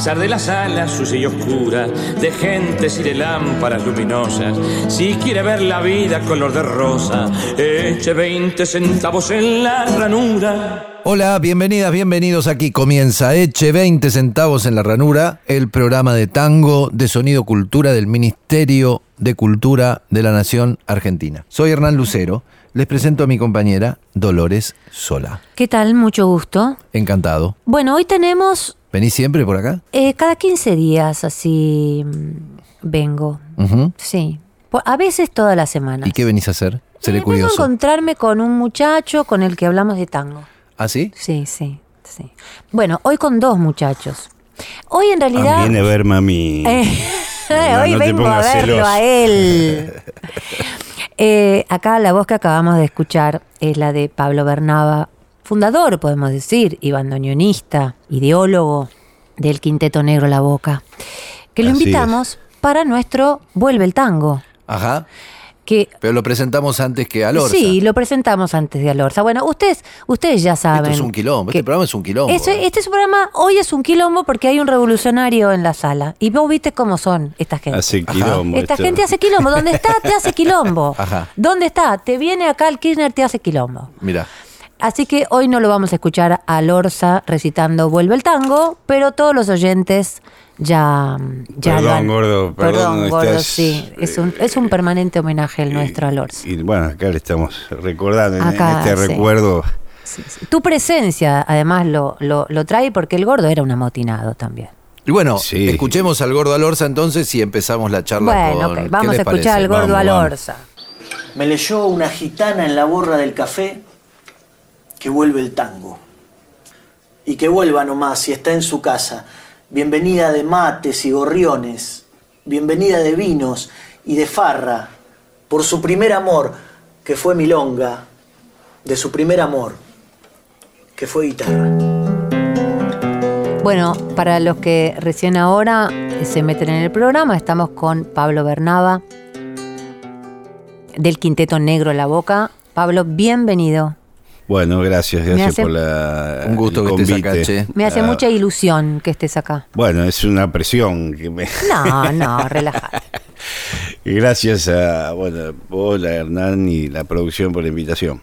Pesar de las alas sucia y oscura, de gentes y de lámparas luminosas, si quiere ver la vida color de rosa, eche 20 centavos en la ranura. Hola, bienvenidas, bienvenidos. Aquí comienza Eche 20 centavos en la ranura, el programa de tango de sonido cultura del Ministerio de Cultura de la Nación Argentina. Soy Hernán Lucero. Les presento a mi compañera Dolores Sola. ¿Qué tal? Mucho gusto. Encantado. Bueno, hoy tenemos ¿Venís siempre por acá? eh, cada 15 días así mm, vengo. Sí. A veces todas las semanas. ¿Y qué venís a hacer? Seré Eh, vengo a curioso. encontrarme con un muchacho con el que hablamos de tango. ¿Ah, sí? Sí, sí, sí. Bueno, hoy con dos muchachos. Hoy en realidad... Ah, viene a verme a mí. Eh, No, hoy no vengo a verlo celoso. a él. Eh, acá la voz que acabamos de escuchar es la de Pablo Bernaba, fundador, podemos decir, y bandoneonista, ideólogo del Quinteto Negro La Boca, que lo Así invitamos para nuestro Vuelve el Tango. Ajá. Que Pero lo presentamos antes que a Lorza. Sí, lo presentamos antes de Alorza. Bueno, ustedes, ustedes ya saben. Esto es un quilombo. que- Este programa es un quilombo. Este, ¿eh? este es un programa, hoy es un quilombo porque hay un revolucionario en la sala. Y vos viste cómo son esta gente. Hace quilombo. Esta esto. gente hace quilombo. ¿Dónde está? Te hace quilombo. Ajá. ¿Dónde está? Te viene acá el Kirchner, te hace quilombo. Mira. Así que hoy no lo vamos a escuchar a Lorza recitando Vuelve el tango, pero todos los oyentes ya, ya Perdón, lo han- gordo, perdón, gordo, estás, sí. Es un, es un permanente homenaje el nuestro a Lorza. Y bueno, acá le estamos recordando en- Acá, en este sí. recuerdo. Sí, sí. Tu presencia, además, lo, lo, lo trae porque el gordo era un amotinado también. Y bueno, Sí. escuchemos al gordo Alorza entonces y empezamos la charla Bueno, con... ok, ¿qué vamos a escuchar parece? al gordo Vamos, vamos. Alorza. Me leyó una gitana en la borra del café que vuelve el tango. Y que vuelva nomás si está en su casa. Bienvenida de mates y gorriones. Bienvenida de vinos y de farra. Por su primer amor, que fue milonga. De su primer amor, que fue guitarra. Bueno, para los que recién ahora eh, se meten en el programa, estamos con Pablo Bernaba del Quinteto Negro La Boca. Pablo, bienvenido. Bueno, gracias, gracias hace- por la. Un gusto que estés acá, che. Me hace Ah, mucha ilusión que estés acá. Bueno, es una presión que me. No, no, relajate. Gracias a bueno, vos, la Hernán y la producción por la invitación.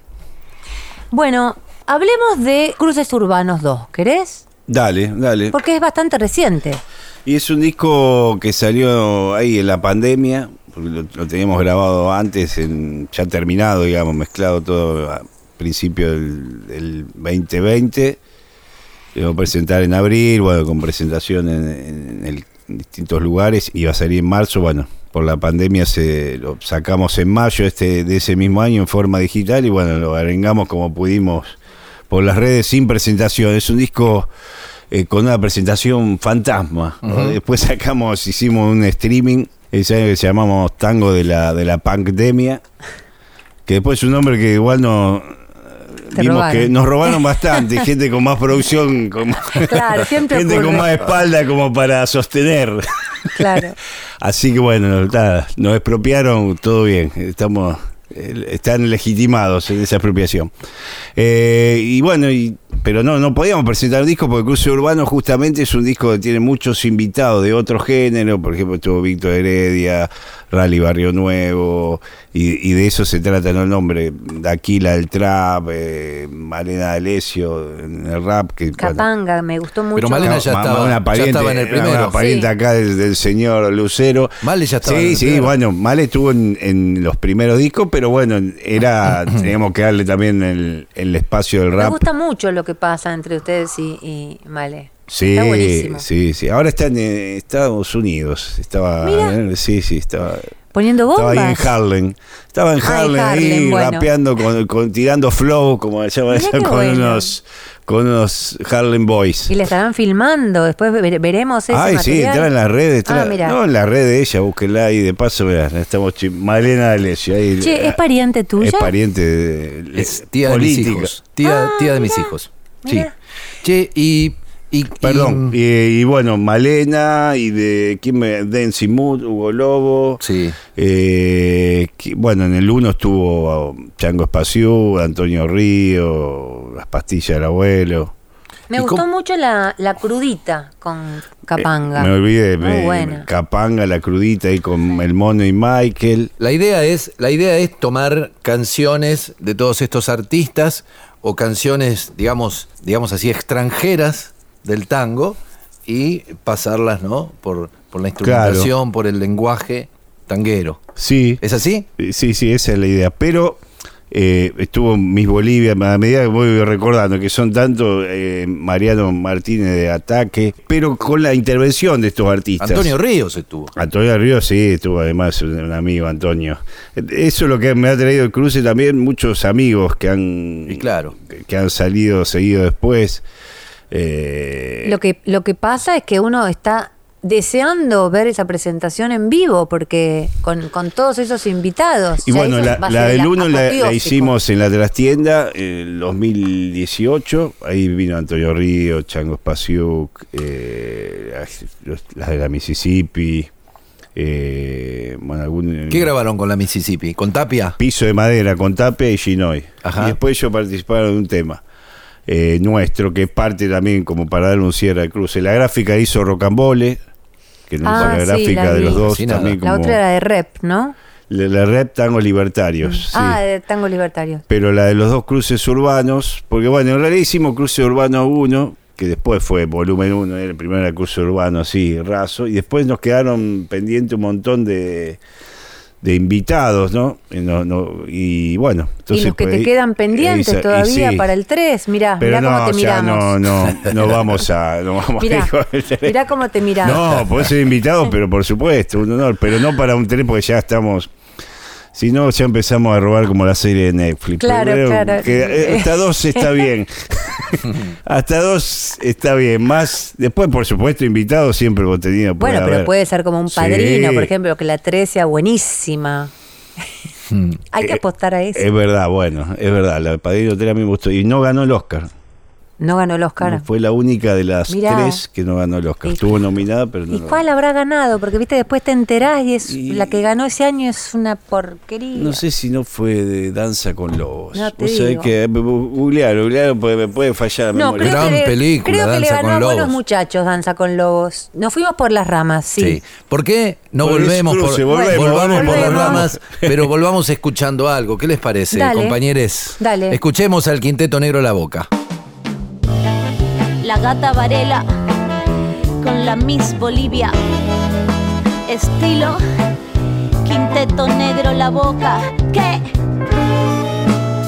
Bueno, hablemos de Cruces Urbanos 2, ¿querés? Dale, dale. Porque es bastante reciente. Y es un disco que salió ahí en la pandemia, porque lo, lo teníamos grabado antes, en, ya terminado, digamos, mezclado todo principio del, del 2020. Lo vamos a presentar en abril, bueno, con presentación en, en el- en distintos lugares. Iba a salir en marzo, bueno, por la pandemia se lo sacamos en mayo este, de ese mismo año en forma digital y bueno, lo arengamos como pudimos por las redes sin presentación. Es un disco eh, con una presentación fantasma. ¿no? Después sacamos, hicimos un streaming, ese año que se llamamos Tango de la, de la Pandemia, que después es un nombre que igual no... Te Vimos robaron. que nos robaron bastante, gente con más producción, con Claro, gente ocurre. con más espalda como para sostener. Claro. Así que bueno, nada, nos expropiaron, todo bien, estamos eh, están legitimados en esa expropiación. Eh, y bueno, y, pero no, no podíamos presentar un disco porque Cruce Urbano justamente es un disco que tiene muchos invitados de otro género, por ejemplo estuvo Víctor Heredia, Rally Barrio Nuevo, Y, y de eso se trata ¿no? el nombre. Daquila del trap, eh, Malena D'Alessio en el rap. Que, bueno, Capanga, me gustó mucho. Pero Malena ya Ma- estaba- una ya estaba en el primero. Una pariente Sí. acá del, del señor Lucero. Male ya estaba Sí, en el sí, primero. bueno, Male estuvo en, en los primeros discos, pero bueno, era teníamos que darle también el, el espacio del Me rap. gusta mucho lo que pasa entre ustedes y, y Male. Sí, sí, sí. Ahora está en eh, Estados Unidos. Estaba, Mira. eh, sí, sí, estaba. Poniendo Estaba ahí en bombas. Harlem. Estaba en Ah, Harlem, ahí bueno. rapeando, con, con- tirando flow, como se llama Mirá eso, qué con bueno. unos con unos Harlem Boys. Y le estarán filmando. Después ver- veremos ese Ay, sí, entra en las redes. Ah, entra- mira. no, en la red de ella, búsquenla ahí. De paso, mirá, estamos Malena D'Alessio. Ahí, Che, ¿es pariente tuya? Es pariente de, Es tía de mis hijos. Tía, Ah, tía de mis mirá, hijos. mirá. Sí. Che, y. y- Perdón, y- y, y bueno, Malena y de ¿quién me, Densi Mood, Hugo Lobo. sí. Eh, que- bueno, en el 1 estuvo Chango Espaciú, Antonio Río, Las pastillas del abuelo. Me ¿Y gustó cómo- mucho la, la crudita con Capanga. Eh, me olvidé, Muy me- buena. Capanga, la crudita ahí con el mono y Michael. La idea es, la idea es tomar canciones de todos estos artistas o canciones, digamos, digamos así, extranjeras del tango y pasarlas, ¿no? Por, por la instrumentación, por el lenguaje tanguero. Sí, ¿Es así? sí, sí, esa es la idea. Pero eh, estuvo Miss Bolivia, a medida que voy recordando que son tanto eh, Mariano Martínez de Ataque, pero con la intervención de estos artistas. Antonio Ríos estuvo. Antonio Ríos, sí, estuvo además un un amigo, Antonio. Eso es lo que me ha traído el cruce también, muchos amigos que han, Y claro. que han salido, seguido después. Eh, Lo que, lo que pasa es que uno está deseando ver esa presentación en vivo, porque con, con todos esos invitados. y bueno, la, la del el 1 la, hicimos en la trastienda en el 2018. Ahí vino Antonio Río, Chango Spasiuk, eh, los- las de la Mississippi. Eh, bueno, algún, ¿Qué grabaron con la Mississippi? ¿Con Tapia? Piso de madera con Tapia y Ginoy. Ajá. Y después ellos participaron de un tema eh, nuestro, que es parte también como para dar un cierre al cruce. La gráfica hizo Rocambole, que no Ah, la sí, gráfica la de los dos también como... La otra era de rep, ¿no? La, la rep Tango Libertarios, sí. Ah, de Tango Libertario. Pero la de los dos cruces urbanos, porque bueno, en realidad hicimos cruce urbano 1, que después fue volumen 1, el primero era cruce urbano así, raso, y después nos quedaron pendientes un montón de, de invitados, ¿no? Y, no- no- y bueno, entonces... y los que pues, te quedan pendientes todavía sí. para el 3. Mirá, Pero mirá no, cómo te miramos. no, no, no vamos a... No, vamos a Mirá, ir con el tren. mirá cómo te miramos. No, podés ser invitado, pero por supuesto, un honor, pero no para un tren porque ya estamos. Si no, ya empezamos a robar como la serie de Netflix. Claro, Pero claro. que, eh, hasta dos está bien. hasta dos está bien. Más, después, por supuesto, invitados siempre contenido. puede Bueno, pero puede ser como un Sí. padrino, por ejemplo, que la 3 sea buenísima. Hay que Eh, apostar a eso. Es verdad, bueno, es verdad. La Padrino 3 a mí me gustó. Y no ganó el Oscar. No ganó el Oscar. Fue la única de las Mirá. tres que no ganó el Oscar. ¿Y- Estuvo nominada, pero no ¿Y cuál ganó. habrá ganado? Porque viste, después te enterás y es Y- la que ganó ese año es una porquería. No sé si no fue de Danza con Lobos. No te sabés digo. que googlear, googlear, porque me puede fallar la No, memoria. creo Gran que, le, película, creo que le Danza ganó con a buenos muchachos Danza con Lobos. Nos fuimos por las ramas, sí. Sí. ¿Por qué no Por volvemos por, volvemos, volvamos por las volvemos. ramas, pero volvamos escuchando algo? ¿Qué les parece, compañeros? Dale. Escuchemos al Quinteto Negro La Boca. La gata Varela con la Miss Bolivia. Estilo Quinteto Negro La Boca. ¿Qué?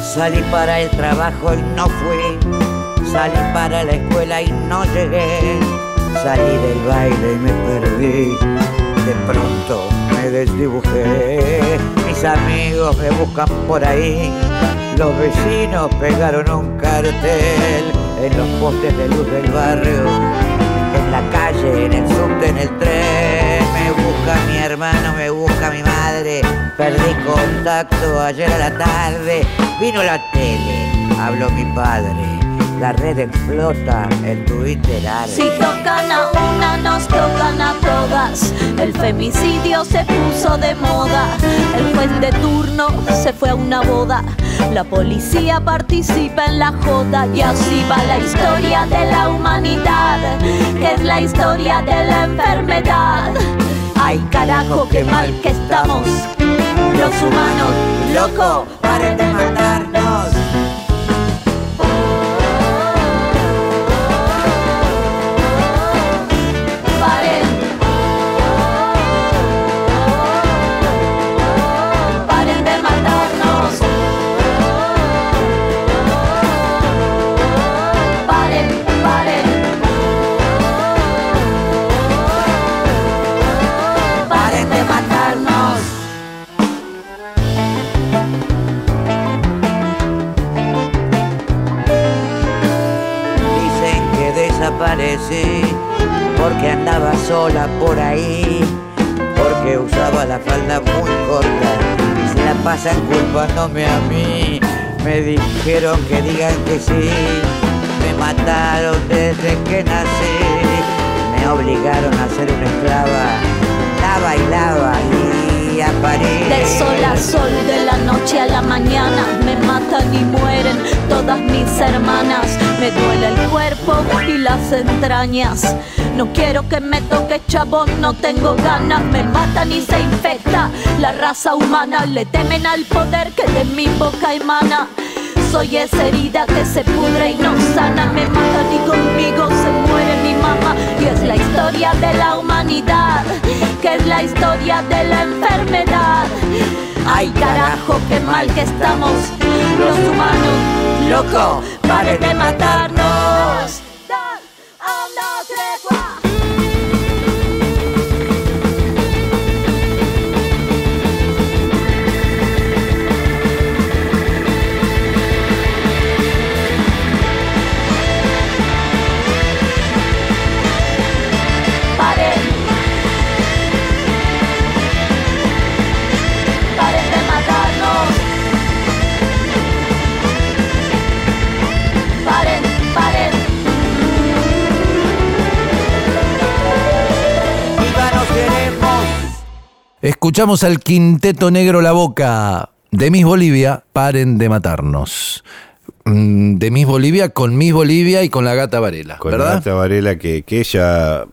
Salí para el trabajo y no fui. Salí para la escuela y no llegué. Salí del baile y me perdí. De pronto me desdibujé. Mis amigos me buscan por ahí. Los vecinos pegaron un cartel en los postes de luz del barrio. En la calle, en el subte, en el tren. Me busca mi hermano, me busca mi madre. Perdí contacto ayer a la tarde. Vino la tele, habló mi padre. La red explota, el Twitter arde. Si tocan a una, nos tocan a todas. El femicidio se puso de moda. El juez de turno se fue a una boda. La policía participa en la joda. Y así va la historia de la humanidad, que es la historia de la enfermedad. Ay, carajo, qué mal que estamos. Los humanos loco, paren de matarnos. Desaparecí porque andaba sola por ahí, porque usaba la falda muy corta. Se la pasan culpándome a mí. Me dijeron que digan que sí, me mataron desde que nací, me obligaron a ser una esclava, la bailaba y a París. De sol a sol, de la noche a la mañana, me matan y mueren todas mis hermanas. Me duele el cuerpo y las entrañas. No quiero que me toque chabón, no tengo ganas. Me matan y se infecta la raza humana. Le temen al poder que de mi boca emana. Soy esa herida que se pudre y no sana. Me matan y conmigo se muere mi mamá. Y es la historia de la humanidad, que es la historia de la enfermedad. Ay carajo, qué mal que estamos los humanos. Loco, paren de matarnos. Escuchamos al Quinteto Negro La Boca de Miss Bolivia, paren de matarnos. Mm, De Miss Bolivia con Miss Bolivia y con la gata Varela, Con ¿verdad? Nata Varela, que, que ella,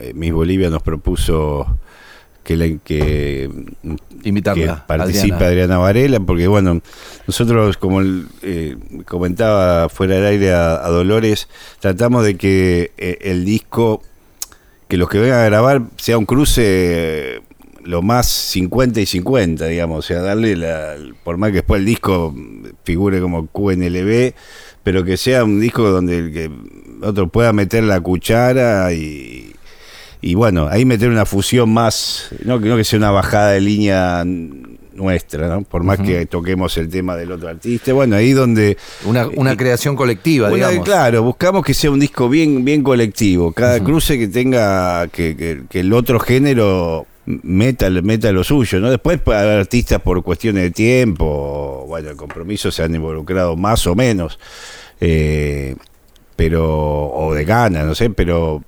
eh, Miss Bolivia, nos propuso que, la, que, Invitarla, que participe Adriana. Adriana. Varela, porque bueno, nosotros, como eh, comentaba fuera del aire a, a Dolores, tratamos de que eh, el disco, que los que vengan a grabar, sea un cruce lo más 50 y 50, digamos, o sea, darle la, por más que después el disco figure como QNLB, pero que sea un disco donde el que otro pueda meter la cuchara y, y bueno, ahí meter una fusión más, no, que- no que sea una bajada de línea nuestra, ¿no? por más que toquemos el tema del otro artista, bueno, ahí donde... Una, una y- creación colectiva, una- digamos. Claro, buscamos que sea un disco bien, bien colectivo. Cada cruce que tenga, que, que- que el otro género meta, meta lo suyo, ¿no? Después para artistas por cuestiones de tiempo, bueno, el compromiso se han involucrado más o menos, eh, pero, o de ganas, no sé, pero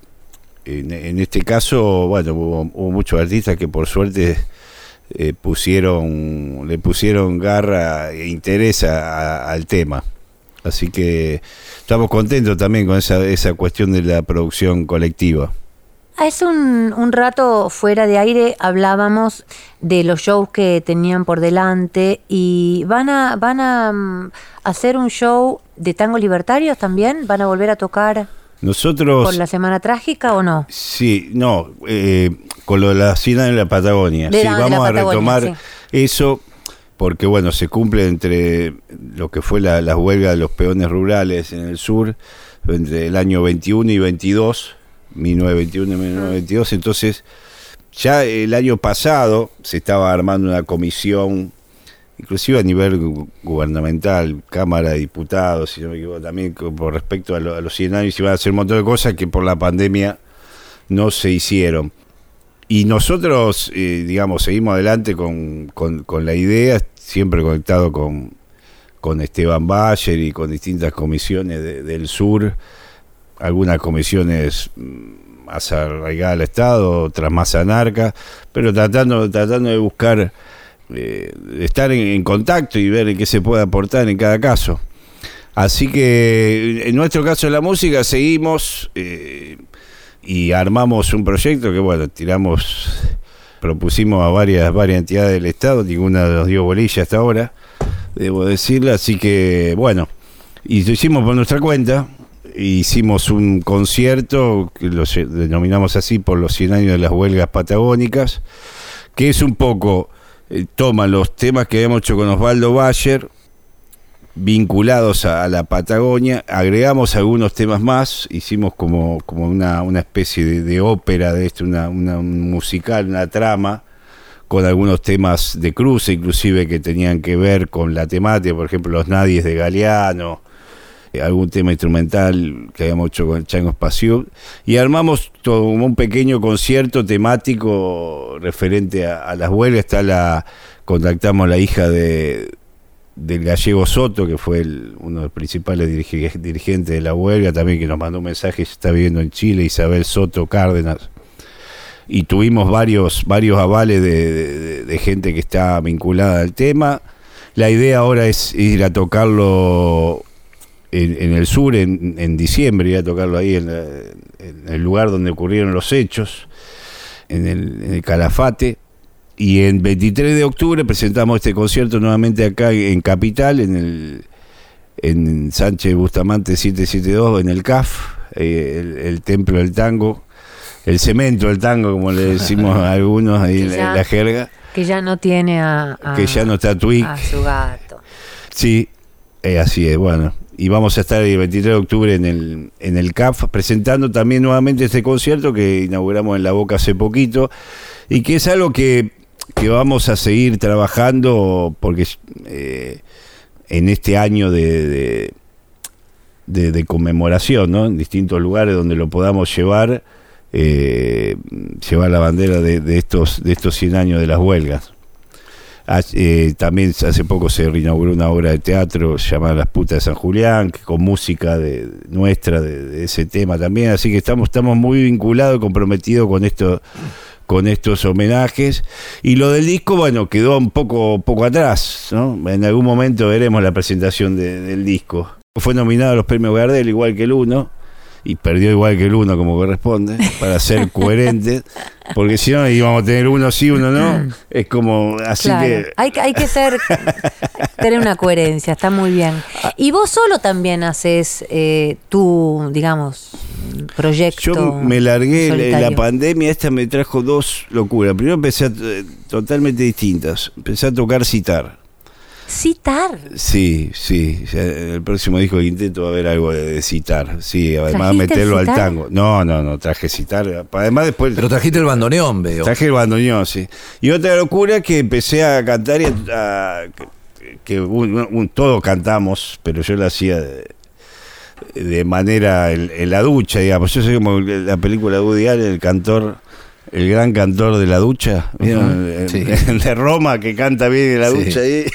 en, este caso, bueno, hubo, hubo muchos artistas que por suerte eh, pusieron, le pusieron garra e interés a- al tema. Así que estamos contentos también con esa, esa cuestión de la producción colectiva. Hace un, un rato fuera de aire hablábamos de los shows que tenían por delante y van a van a mm, hacer un show de tango libertarios también, van a volver a tocar Nosotros, por la Semana Trágica o no? sí, no, eh, con lo de la cena en la Patagonia, De sí, la- la vamos a retomar sí. eso porque bueno, se cumple entre lo que fue la, las huelgas de los peones rurales en el sur, entre el año 21 y 22, 1921 y 1922, entonces ya el año pasado se estaba armando una comisión, inclusive a nivel gu- gubernamental, Cámara de Diputados, si no me equivoco, también por respecto a, lo- a los 100 años, iban a hacer un montón de cosas que por la pandemia no se hicieron. Y nosotros, eh, digamos, seguimos adelante con, con- la idea, siempre conectado con, con Esteban Bayer y con distintas comisiones de- del sur, algunas comisiones mm, más arraigadas al Estado, otras más anarcas, pero tratando, tratando de buscar, eh, estar en, contacto y ver qué se puede aportar en cada caso. Así que en nuestro caso de la música seguimos eh, y armamos un proyecto que bueno, tiramos propusimos a varias, varias entidades del Estado, ninguna nos dio bolilla hasta ahora, debo decirle, así que bueno, y lo hicimos por nuestra cuenta, hicimos un concierto, que lo denominamos así por los 100 años de las huelgas patagónicas, que es un poco, eh, toma los temas que habíamos hecho con Osvaldo Bayer, vinculados a, la Patagonia, agregamos algunos temas más, hicimos como, como una, una especie de, ópera de esto, una, una- un musical, una trama, con algunos temas de cruce, inclusive que tenían que ver con la temática, por ejemplo, los nadies de Galeano, algún tema instrumental que habíamos hecho con Chango Espacio, y armamos todo un pequeño concierto temático referente a, a las huelgas. Está la, contactamos a la hija de, del gallego Soto, que fue uno de los principales dirige- dirigentes de la huelga, también que nos mandó un mensaje, está viviendo en Chile, Isabel Soto Cárdenas. Y tuvimos varios, varios avales de gente que está vinculada al tema. La idea ahora es ir a tocarlo en, en el sur en, en diciembre, ir a tocarlo ahí en, la- en el lugar donde ocurrieron los hechos, en el, en el Calafate. Y en 23 de octubre presentamos este concierto nuevamente acá en Capital, en el en Sánchez Bustamante 772, en el CAF, eh, el, el templo del tango, el cemento del tango, como le decimos a algunos ahí en, la- jerga, Que ya no tiene a, a- que ya no está Twig. a su gato. Sí, eh, así es, bueno. Y vamos a estar el 23 de octubre en el, en el CAF presentando también nuevamente este concierto que inauguramos en La Boca hace poquito y que es algo que, que vamos a seguir trabajando porque eh, en este año de, de, conmemoración, ¿no? En distintos lugares donde lo podamos llevar, eh, llevar la bandera de, de estos, de estos 100 años de las huelgas. Eh, también hace poco se reinauguró una obra de teatro llamada Las putas de San Julián, con música de, nuestra de, ese tema también, así que estamos, estamos muy vinculados y comprometidos con esto con estos homenajes. Y lo del disco bueno quedó un poco poco atrás ¿no? en algún momento veremos la presentación de- del disco. Fue nominado a los premios Gardel igual que el uno y perdió igual que el uno como corresponde para ser coherente porque si no íbamos a tener uno sí uno no es como así Claro. que Hay, que- hay que ser, tener una coherencia, está muy bien. Y vos solo también haces eh, tu, digamos, proyecto. Yo me largué, la- pandemia esta me trajo dos locuras. Primero empecé a, eh, totalmente distintas. Empecé a tocar citar. Citar. Sí, sí. el próximo disco que intento va a haber algo de, de citar. Sí, además ¿Trajiste meterlo al tango. No, no, no, traje citar. Además después... Pero trajiste el bandoneón, veo. Traje el bandoneón, sí. Y otra locura que empecé a cantar y a, a- que, que un- un- todos cantamos, pero yo lo hacía de, de manera en, en la ducha, digamos. Yo soy como la película de Woody Allen, el cantor, el gran cantor de la ducha, de Roma que canta bien en la Sí. ducha ahí.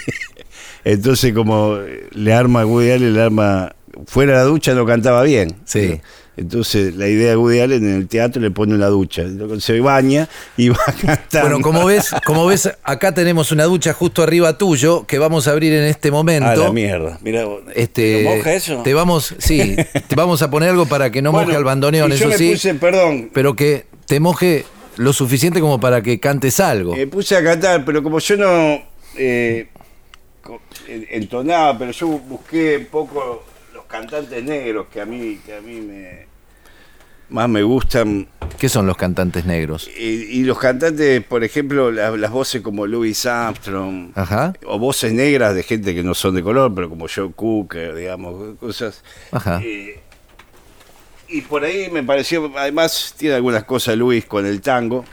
Entonces como le arma a Woody Allen, le arma fuera de la ducha no cantaba bien. Sí. Entonces la idea de Woody Allen en el teatro le pone la ducha, se baña y va a cantar. Bueno, como ves, como ves, acá tenemos una ducha justo arriba tuyo que vamos a abrir en este momento. A la mierda. Mira, Este, ¿lo moja eso? Te vamos, sí, te vamos a poner algo para que no Bueno, moje al bandoneón, yo eso me sí, puse, perdón, pero que te moje lo suficiente como para que cantes algo. me puse a cantar, pero como yo no eh, entonaba, pero yo busqué un poco los cantantes negros que a mí, que a mí me más me gustan. ¿Qué son los cantantes negros? Y, y los cantantes, por ejemplo, la- las voces como Louis Armstrong, Ajá, o voces negras de gente que no son de color, pero como Joe Cooker, digamos, cosas. ajá. Eh, y por ahí me pareció, además tiene algunas cosas Luis con el tango.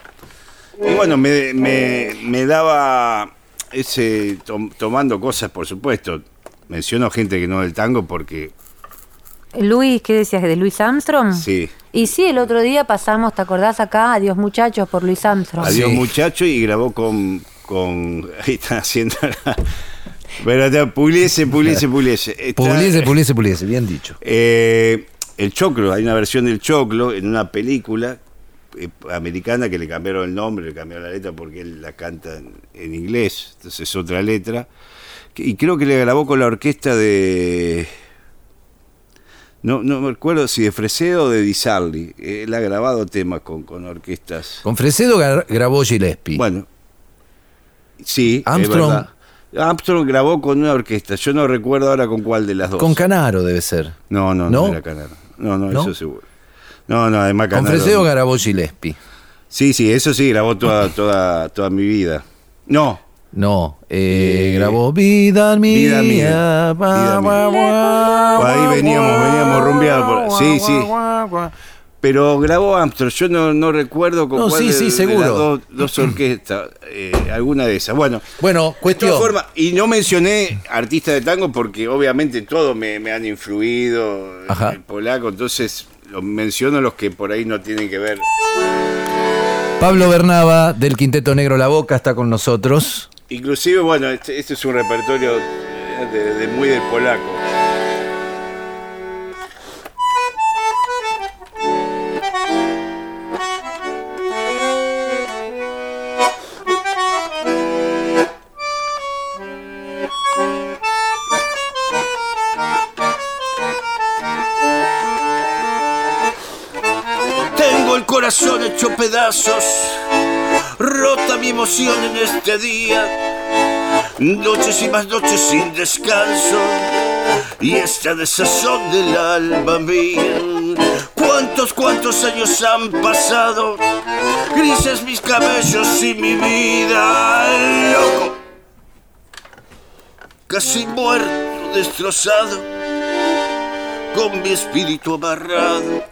Y bueno, me, me- me daba ese, tom- tomando cosas, por supuesto. Menciono gente que no del tango porque, Luis, ¿qué decías? ¿De Luis Armstrong? sí, Y sí, el otro día pasamos, ¿te acordás acá? Adiós muchachos por Luis Armstrong. adiós Sí. muchacho y grabó con, con ahí están haciendo la... Pero te- puliese, puliese, puliese. Está- Puliese, puliese, puliese, bien dicho. Eh, el Choclo, hay una versión del Choclo en una película eh, americana que le cambiaron el nombre, le cambiaron la letra porque él la canta en, en inglés, entonces es otra letra. Y creo que le grabó con la orquesta de No, no me acuerdo si de Fresedo o de Di Sarli. Él ha grabado temas con, con orquestas. Con Fresedo gra- grabó Gillespie. Bueno, sí. Armstrong. Armstrong grabó con una orquesta. Yo no recuerdo ahora con cuál de las dos. Con Canaro debe ser. no, no, ¿No? no, era Canaro. No, no, ¿No? eso seguro. No, no, además Con Canaro. Fresedo grabó Gillespie. Sí, sí, eso sí, grabó toda, toda, toda mi vida. No, No, eh, Eh, grabó Vida Mía. Vida Mía, Ba, Vida Mía. ba, Ahí veníamos, veníamos rumbeados por- ba, sí, ba, sí. ba, ba. pero grabó Armstrong. Yo no, no recuerdo con No, cuál sí, de, sí, de seguro. las dos, dos orquestas, eh, alguna de esas. Bueno, Bueno, de cuestión. formas, y no mencioné artistas de tango porque obviamente todos me, me han influido, Ajá. el polaco, entonces menciono los que por ahí no tienen que ver. Pablo Bernaba del Quinteto Negro La Boca está con nosotros. Inclusive, bueno, este, este es un repertorio eh, de, de muy del polaco. Hecho pedazos, rota mi emoción en este día. Noches y más noches sin descanso, y esta desazón del alma mía. Cuántos, cuántos años han pasado, grises mis cabellos y mi vida, loco. Casi muerto, destrozado, con mi espíritu amarrado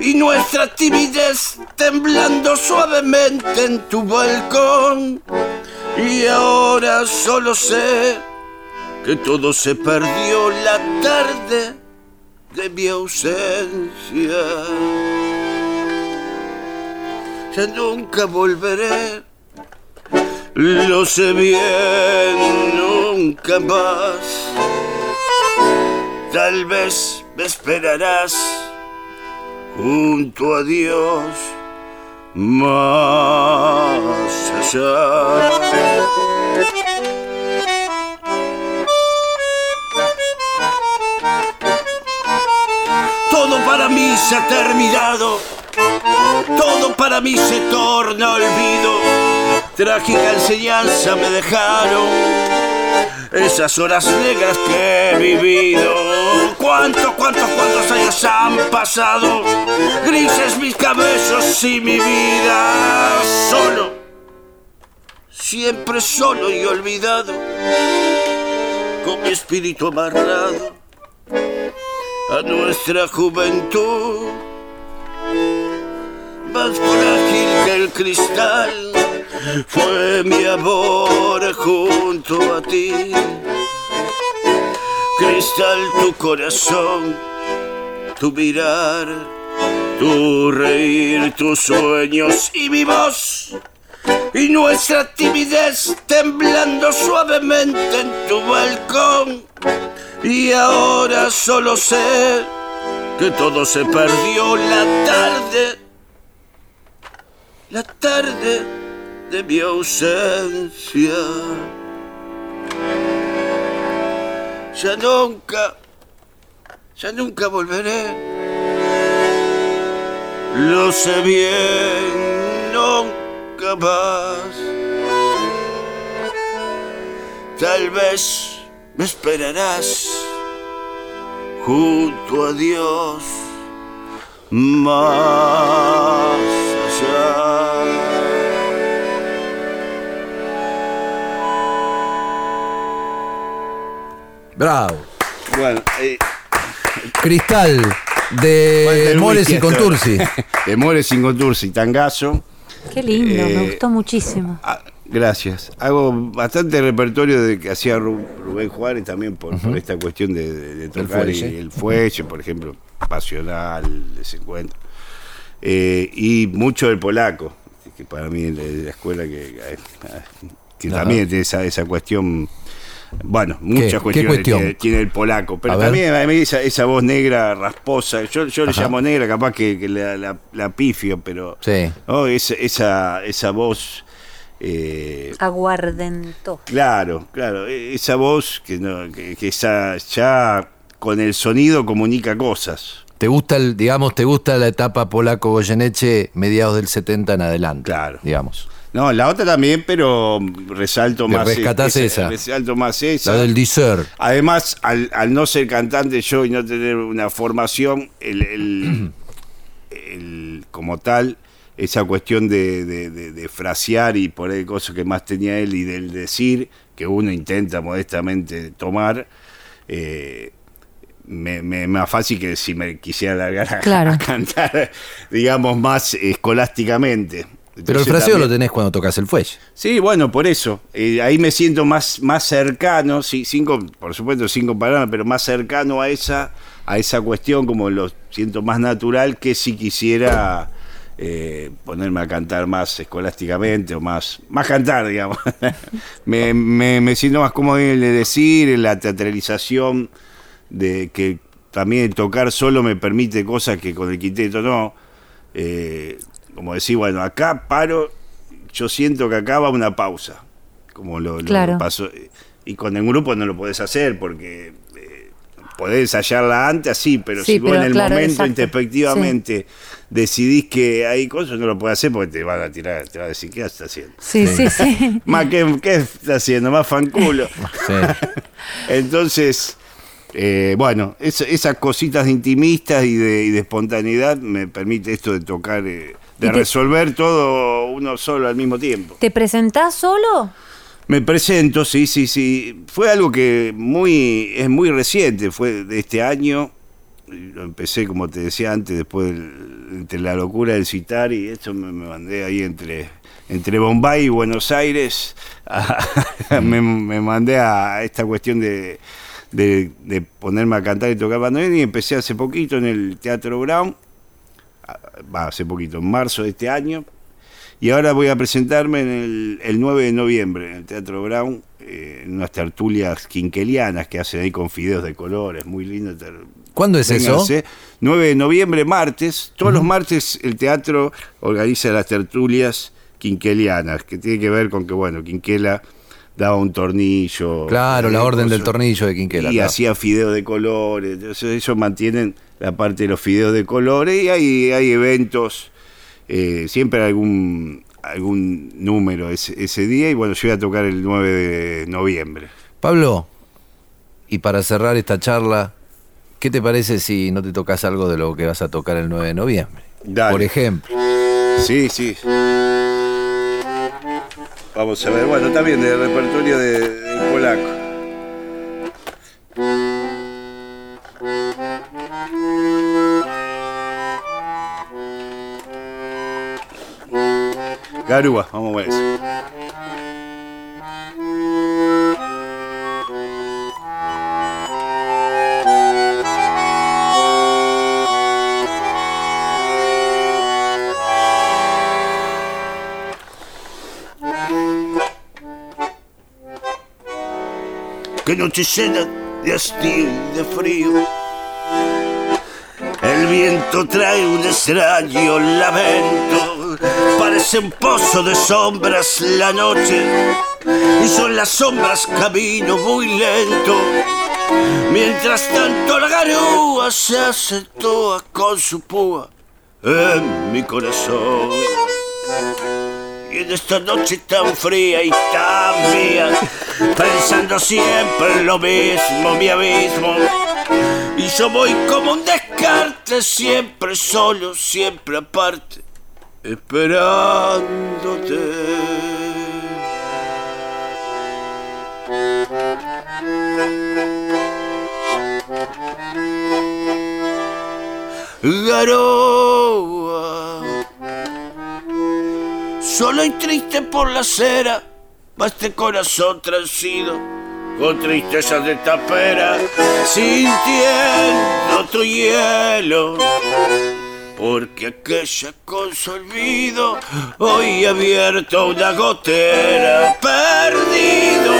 y nuestra timidez temblando suavemente en tu balcón. Y ahora solo sé que todo se perdió la tarde de mi ausencia. Ya nunca volveré, lo sé bien, nunca más. Tal vez me esperarás junto a Dios más allá. Todo para mí se ha terminado, todo para mí se torna olvido. Trágica enseñanza me dejaron esas horas negras que he vivido. ¿Cuántos, cuántos, cuántos años han pasado? Grises mis cabellos y mi vida. Solo, siempre solo y olvidado, con mi espíritu amarrado a nuestra juventud. Más frágil que el cristal fue mi amor junto a ti. Cristal tu corazón, tu mirar, tu reír, tus sueños y mi voz. Y nuestra timidez temblando suavemente en tu balcón. Y ahora solo sé que todo se perdió la tarde, la tarde de mi ausencia. Ya nunca, ya nunca volveré. Lo sé bien, nunca más. Tal vez me esperarás junto a Dios más Bravo. Bueno, eh, Cristal de el Mores y Contursi. De Mores y Contursi, tangazo. Qué lindo, Eh, me gustó muchísimo. Ah, gracias. Hago bastante repertorio de que hacía Ru- Rubén Juárez también por, por esta cuestión de, de- de tocar fuelle. y el fuelle, por ejemplo, pasional, desencuentro. eh, y mucho del polaco, que para mí es la escuela que, que también tiene esa, esa cuestión. Bueno, muchas qué cuestiones cuestión? Tiene, tiene el polaco, pero A también a mí esa, esa voz negra rasposa, yo, yo le llamo negra, capaz que, que la, la- la pifio, pero Sí. ¿no? esa, esa, esa voz eh, Aguardentó. Claro, claro, e- esa voz que, no, que, que esa- ya con el sonido comunica cosas. ¿Te gusta el, digamos, te gusta la etapa polaco Goyeneche mediados del 70 en adelante? Claro. Digamos. No, la otra también, pero resalto Te más rescatás esa. Resalto más esa. La del Deezer. Además, al, al no ser cantante yo y no tener una formación, el, el- el- como tal, esa cuestión de, de- de- de frasear y por ahí cosas que más tenía él y del decir, que uno intenta modestamente tomar, eh, me, me- más fácil que si me quisiera largar a, Claro. a cantar, digamos, más escolásticamente. Pero el fraseo también- lo tenés cuando tocas el fuelle. Sí, bueno, por eso. Eh, ahí me siento más, más cercano, sí, sin com- por supuesto sin comparar, pero más cercano a esa, a esa cuestión, como lo siento más natural que si quisiera eh, ponerme a cantar más escolásticamente o más, más cantar, digamos. me, me- me siento más cómodo en el de decir, en la teatralización, de que también tocar solo me permite cosas que con el quinteto no. Eh, como decir, bueno, acá paro, yo siento que acá va una pausa, como lo, lo Claro. pasó. Y con el grupo no lo podés hacer porque eh, podés ensayarla antes, sí, pero Sí, si vos pero en el claro, momento introspectivamente decidís que hay cosas, no lo podés hacer porque te van a tirar, te van a decir, ¿qué estás haciendo? Sí, sí, sí. Más, ¿qué, ¿qué estás haciendo? Más fanculo. Sí. Entonces, eh, bueno, es- esas cositas de intimistas y de, y de espontaneidad me permite esto de tocar, eh, de ¿Y te- resolver todo uno solo al mismo tiempo. ¿Te presentás solo? Me presento, sí, sí, sí. Fue algo que muy es muy reciente, fue de este año. Lo empecé, como te decía antes, después del- entre la locura del citar y esto me, me mandé ahí entre entre Bombay y Buenos Aires. a- me, me mandé a esta cuestión de, de, de ponerme a cantar y tocar bandoneón y empecé hace poquito en el Teatro Brown. Ah, Va, hace poquito, en marzo de este año. Y ahora voy a presentarme en el, el 9 de noviembre en el Teatro Brown, eh, en unas tertulias quinquelianas que hacen ahí con fideos de colores, muy lindo. ¿Cuándo es eso? Vénganse. 9 de noviembre, martes. Todos los martes el teatro organiza las tertulias quinquelianas, que tiene que ver con que, bueno, Quinquela daba un tornillo. Claro, la eh, orden del tornillo de Quinquela. Y claro. hacía fideos de colores. Entonces ellos mantienen la parte de los fideos de colores y hay, hay eventos, eh, siempre algún, algún número ese, ese día. Y bueno, yo voy a tocar el 9 de noviembre. Pablo, y para cerrar esta charla, ¿qué te parece si no te tocas algo de lo que vas a tocar el 9 de noviembre? Dale. Por ejemplo. Sí, sí. Vamos a ver, bueno, también del repertorio de, del polaco. Garúa, vamos a ver eso. Qué noche llena de hastío y de frío. El viento trae un extraño lamento. Parece un pozo de sombras la noche. Y son las sombras camino muy lento. Mientras tanto la garúa se acentúa con su púa en mi corazón. Y en esta noche tan fría y tan mía, pensando siempre en lo mismo, mi abismo. Y yo voy como un descarte, siempre solo, siempre aparte, esperándote. Garoa. Solo y triste por la acera va este corazón transido con tristeza de tapera, sintiendo tu hielo porque aquella con su olvido hoy abierto una gotera perdido.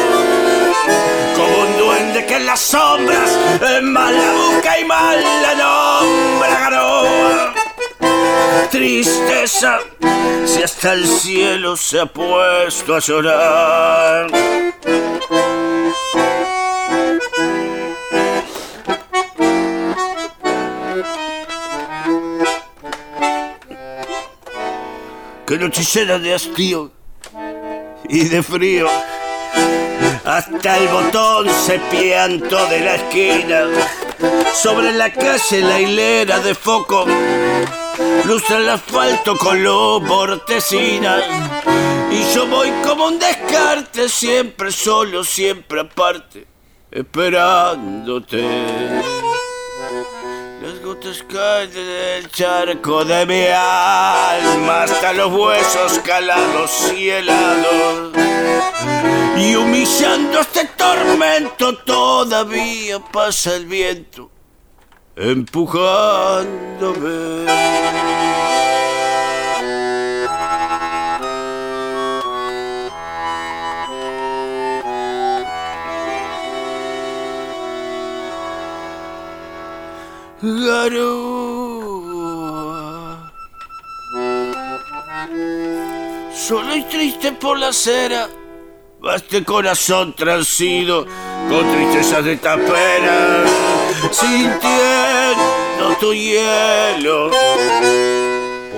Como un duende que en las sombras mal la busca y mal la nombra garoa tristeza si hasta el cielo se ha puesto a llorar que llena de hastío y de frío. Hasta el botón se piantó de la esquina. Sobre la calle la hilera de foco lustra el asfalto color mortecina. Y yo voy como un descarte, siempre solo, siempre aparte, esperándote. Gotas caen del charco de mi alma hasta los huesos calados y helados. Y humillando este tormento todavía pasa el viento empujándome. Garoa. Solo y triste por la acera, va este corazón transido con tristezas de tapera, sintiendo tu hielo.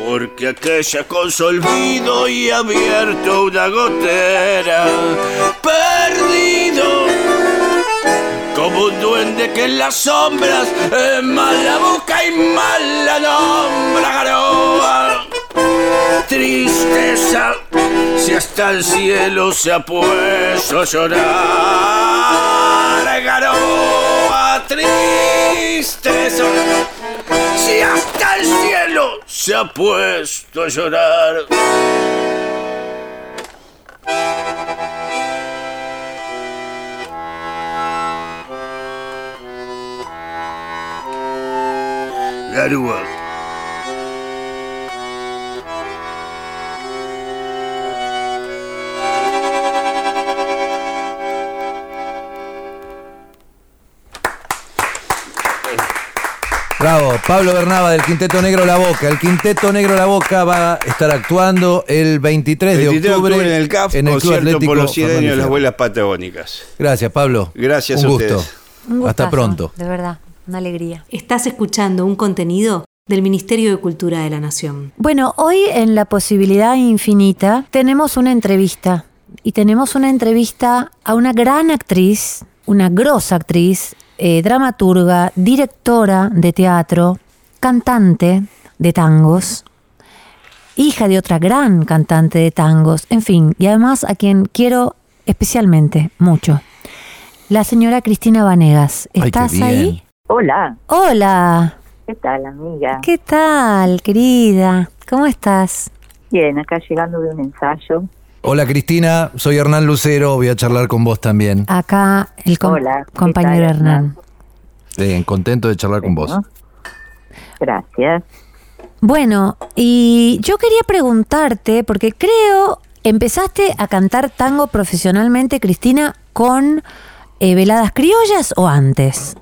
Porque aquella con su olvido y abierto una gotera, perdido un duende que en las sombras es mala busca y mala nombra garoa. Tristeza, si hasta el cielo se ha puesto a llorar, garoa. Tristeza, si hasta el cielo se ha puesto a llorar. Garúa. Bravo, Pablo Bernaba del Quinteto Negro La Boca. El Quinteto Negro La Boca va a estar actuando el 23 de 23 de octubre, octubre en el CAF, en el Club Atlético por los 100 años de las abuelas patagónicas. Gracias, Pablo. Gracias Un a gusto. ustedes. Un Hasta gustazo, pronto. De verdad, una alegría. Estás escuchando un contenido del Ministerio de Cultura de la Nación. Bueno, hoy en La Posibilidad Infinita tenemos una entrevista. Y tenemos una entrevista a una gran actriz, una grosa actriz, eh, dramaturga, directora de teatro, cantante de tangos, hija de otra gran cantante de tangos, en fin, y además a quien quiero especialmente mucho. La señora Cristina Vanegas. Ay, qué ¿Estás bien. ahí? Hola, Hola, ¿qué tal amiga? ¿qué tal, querida? ¿Cómo estás? Bien, acá llegando de un ensayo. Hola Cristina, soy Hernán Lucero, voy a charlar con vos también. Acá el com- Hola, ¿qué compañero tal, Hernán. Bien, contento de charlar con vos. Gracias. Bueno, y yo quería preguntarte, porque creo, empezaste a cantar tango profesionalmente, Cristina, con eh, veladas criollas o antes?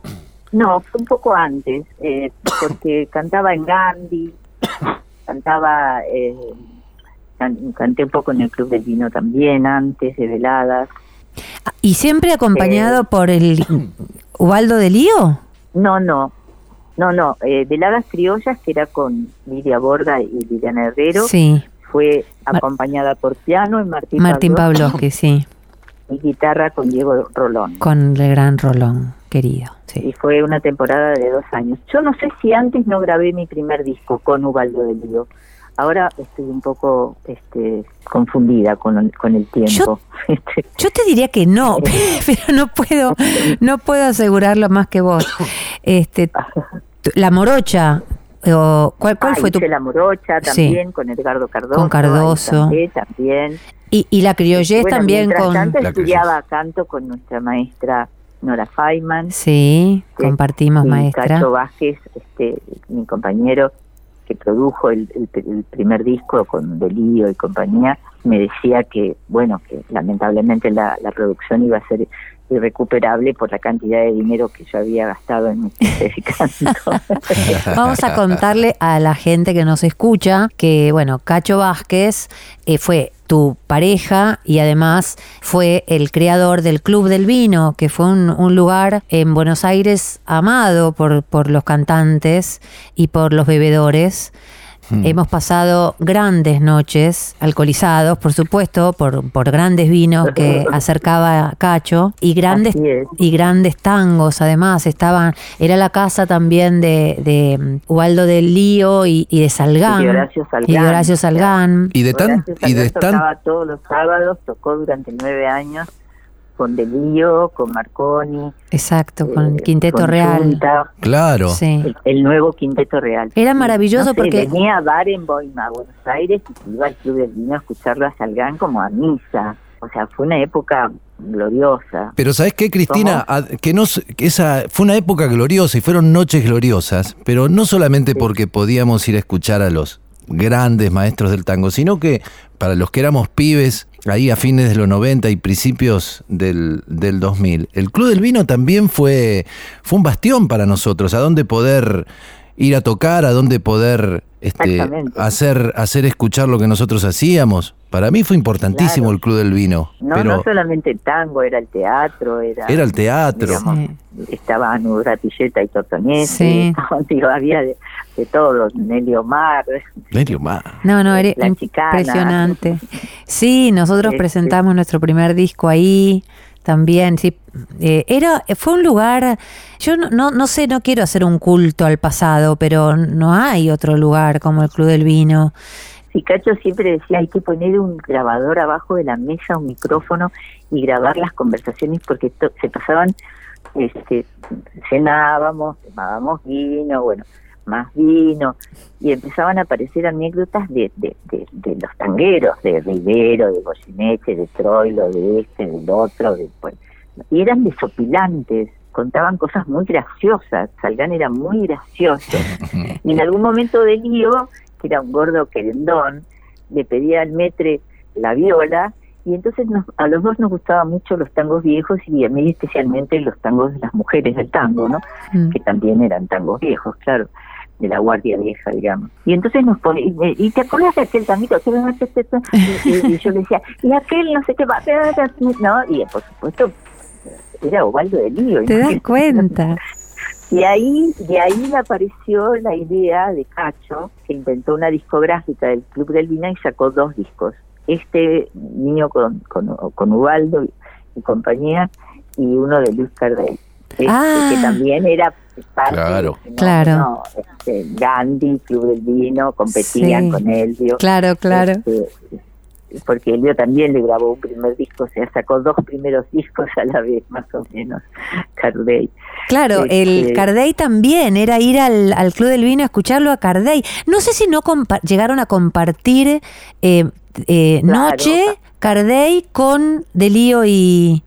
No, fue un poco antes, eh, porque cantaba en Gandhi, cantaba, eh, can- canté un poco en el Club del Vino también, antes de veladas. ¿Y siempre acompañado por el Ubaldo de Lío? No, no, no, no, eh, veladas criollas que era con Lidia Borda y Liliana Herrero, Sí, fue acompañada por piano y Martín, Martín Pavlovsky, Pavlovsky, sí, y guitarra con Diego Rolón. con el gran Rolón, querido. y fue una temporada de dos años. Yo no sé si antes no grabé mi primer disco con Ubaldo del Lío. Ahora estoy un poco este, confundida con, el- con el tiempo. Este, Yo te diría que no, pero no puedo, no puedo asegurarlo más que vos. Este, la morocha, o, ¿cuál, cuál ah, fue tu La Morocha Sí. también, con Edgardo Cardoso. Con Cardoso. ahí también. y, y la criollez Bueno, también con tanto estudiaba canto con nuestra maestra Nora Feynman. sí, compartimos y maestra. Cacho Vázquez, este, mi compañero, que produjo el, el- el primer disco con Delío y compañía, me decía que, bueno, que lamentablemente la, la producción iba a ser irrecuperable por la cantidad de dinero que yo había gastado en mi. Vamos a contarle a la gente que nos escucha que, bueno, Cacho Vázquez eh, fue tu pareja y además fue el creador del Club del Vino, que fue un, lugar en Buenos Aires amado por, por los cantantes y por los bebedores. Hemos pasado grandes noches, alcoholizados, por supuesto, por, por grandes vinos que acercaba Cacho y grandes y grandes tangos además estaban era la casa también de, de mm, Ubaldo del Lío y, y de Salgán Y de Horacio Salgán. y de Horacio Salgán. Y de tan, Horacio y de tan, tocaba todos los sábados, tocó durante nueve años con Delío, con Marconi, exacto con el eh, Quinteto con Real Junta, claro. sí el, el nuevo Quinteto Real. Era maravilloso No sé, porque- venía a Barenboim a Buenos Aires y se iba al Club del Vino a escucharlo a Salgán como a misa. O sea, fue una época gloriosa. Pero ¿sabes qué, Cristina? Ad- Que no, que esa fue una época gloriosa y fueron noches gloriosas, pero no solamente porque podíamos ir a escuchar a los grandes maestros del tango, sino que para los que éramos pibes, ahí a fines de los 90 y principios del, del 2000, el Club del Vino también fue, fue un bastión para nosotros, a donde poder ir a tocar, a donde poder este, hacer, hacer escuchar lo que nosotros hacíamos. Para mí fue importantísimo Claro. el Club del Vino. No, pero no solamente el tango, era el teatro, era... era el teatro. digamos, Sí. Estaba Nubra Pilleta y Tortonese, Sí. estaban, digo, había de, de todo, Nelly Omar, Medio más. no no era impresionante sí nosotros Este. presentamos nuestro primer disco ahí también sí. Eh, era fue un lugar yo no, no no sé no quiero hacer un culto al pasado pero no hay otro lugar como el Club del Vino. Sí, Cacho siempre decía, hay que poner un grabador abajo de la mesa, un micrófono y grabar las conversaciones porque se pasaban, este, cenábamos, tomábamos vino, bueno, más vino, y empezaban a aparecer anécdotas de, de, de, de los tangueros, de Rivero, de Goyeneche, de Troilo, de este, del otro, de, pues, y eran desopilantes, contaban cosas muy graciosas, Salgán era muy gracioso, y en algún momento de lío, que era un gordo querendón, le pedía al metre la viola, y entonces nos- a los dos nos gustaban mucho los tangos viejos y a mí especialmente los tangos de las mujeres del tango, ¿no? Mm. que también eran tangos viejos, claro, de la guardia vieja, digamos. Y entonces nos pone, y, y te acuerdas de aquel tanguito, este- y, y- y yo le decía, y aquel no sé qué va, no, y por supuesto era Ovaldo de Lío. te das cuenta Y ahí, de ahí apareció la idea de Cacho, que inventó una discográfica del Club del Vina y sacó dos discos. Este niño con, con, con Ubaldo y, y compañía, y uno de Luis Cardell, este, Ah. que también era parte Claro. Claro. fenómeno, este, Gandhi, Club del Vino, competían Sí. con Elvio. claro claro Este, porque Elvio también le grabó un primer disco, o sea, sacó dos primeros discos a la vez, más o menos, Cardell. Claro, el Este- Cardey también era ir al, al Club del Vino a escucharlo a Cardey. No sé si no llegaron a compartir eh, eh, Claro. noche Cardey con Delío y,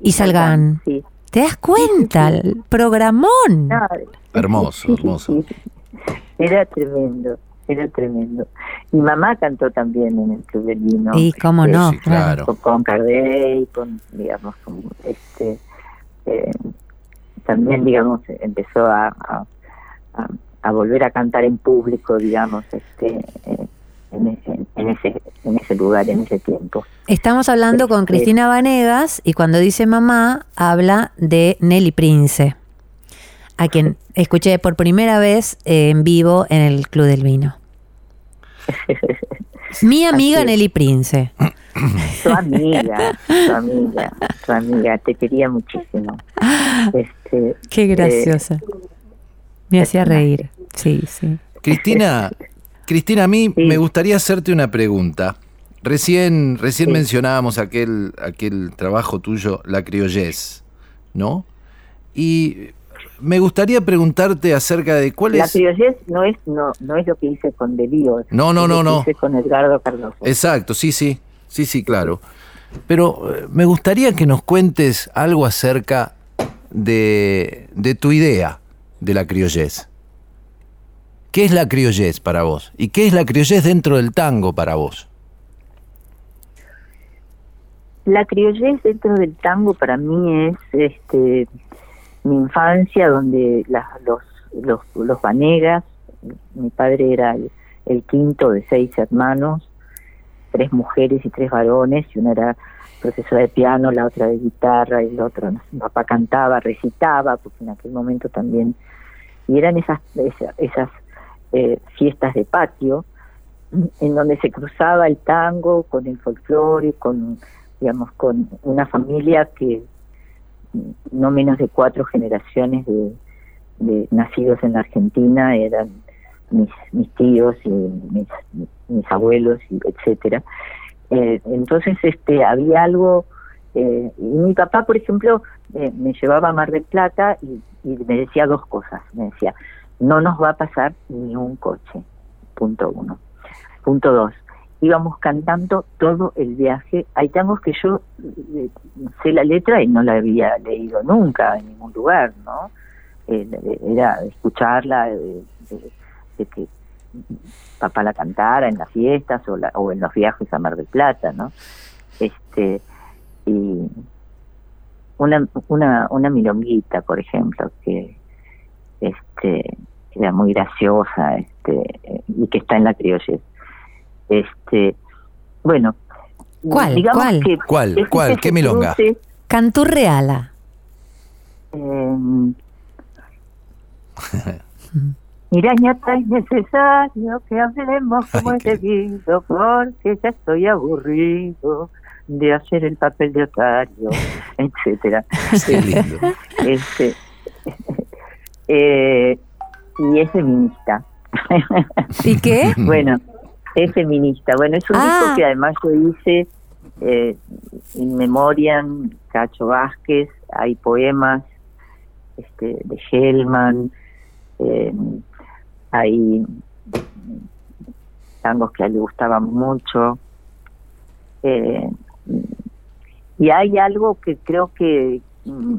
y Salgán. Sí. ¿Te das cuenta? El programón. No, Hermoso, hermoso. sí, sí. Era tremendo, era tremendo. Mi mamá cantó también en el Club del Vino. y cómo este, no, sí, claro. Con, con Cardey, con, digamos, con, este, eh, también, digamos, empezó a, a, a- a volver a cantar en público, digamos, este, eh, en, ese, en, ese, en ese lugar, en ese tiempo. Estamos hablando con Este- Cristina Vanegas y cuando dice mamá habla de Nelly Prince, a quien escuché por primera vez eh, en vivo en el Club del Vino. Mi amiga. Nelly Prince. Tu amiga, tu amiga, tu amiga, te quería muchísimo. Este, Qué eh, graciosa. Me hacía reír. Sí, sí. Cristina, Cristina, a mí Sí. me gustaría hacerte una pregunta. Recién, recién Sí. mencionábamos aquel, aquel trabajo tuyo, La Criollez, ¿no? Y me gustaría preguntarte acerca de cuál la es... criollez no es no no es lo que hice con Delío. No, no, no, lo que no. hice con Edgardo Cardoso. Exacto, sí, sí, sí, sí, claro. Pero eh, me gustaría que nos cuentes algo acerca de, de tu idea de la criollez. ¿Qué es la criollez para vos? ¿Y qué es la criollez dentro del tango para vos? La criollez dentro del tango para mí es este mi infancia donde las, los, los, los Vanegas, mi padre era el, quinto de seis hermanos, tres mujeres y tres varones, y una era profesora de piano, la otra de guitarra, y sé, mi papá cantaba, recitaba, porque en aquel momento también, y eran esas, esas, esas eh, fiestas de patio, en donde se cruzaba el tango con el folclore, con, digamos, con una familia que no menos de cuatro generaciones de, de nacidos en la Argentina eran mis, mis tíos y mis, mis abuelos, y etcétera. Eh, entonces, este, había algo. Eh, y mi papá, por ejemplo, eh, me llevaba a Mar del Plata y, y me decía dos cosas. Me decía, no nos va a pasar ni un coche. Punto uno. Punto dos. Íbamos cantando todo el viaje. Hay tangos que yo eh, sé la letra y no la había leído nunca en ningún lugar, ¿no? Eh, era escucharla, eh, de, que papá la cantara en las fiestas o, la, o en los viajes a Mar del Plata, ¿no? Este y una una una milonguita, por ejemplo, que este era muy graciosa, este y que está en la criollez. Este, bueno, ¿Cuál? digamos ¿Cuál? que ¿Cuál? es ¿Cuál? ¿Qué milonga? cruce, Canturreala. Eh, Mirañata, es necesario que hablemos como es debido, porque ya estoy aburrido de hacer el papel de otario, etcétera. Qué lindo. Este, eh, y es feminista. ¿Y qué? bueno, es feminista. Bueno, es un Ah. disco que además yo hice eh, in memoriam Cacho Vázquez, hay poemas este, de Hellman, eh, hay tangos que a él le gustaban mucho. eh, y hay algo que creo que mm,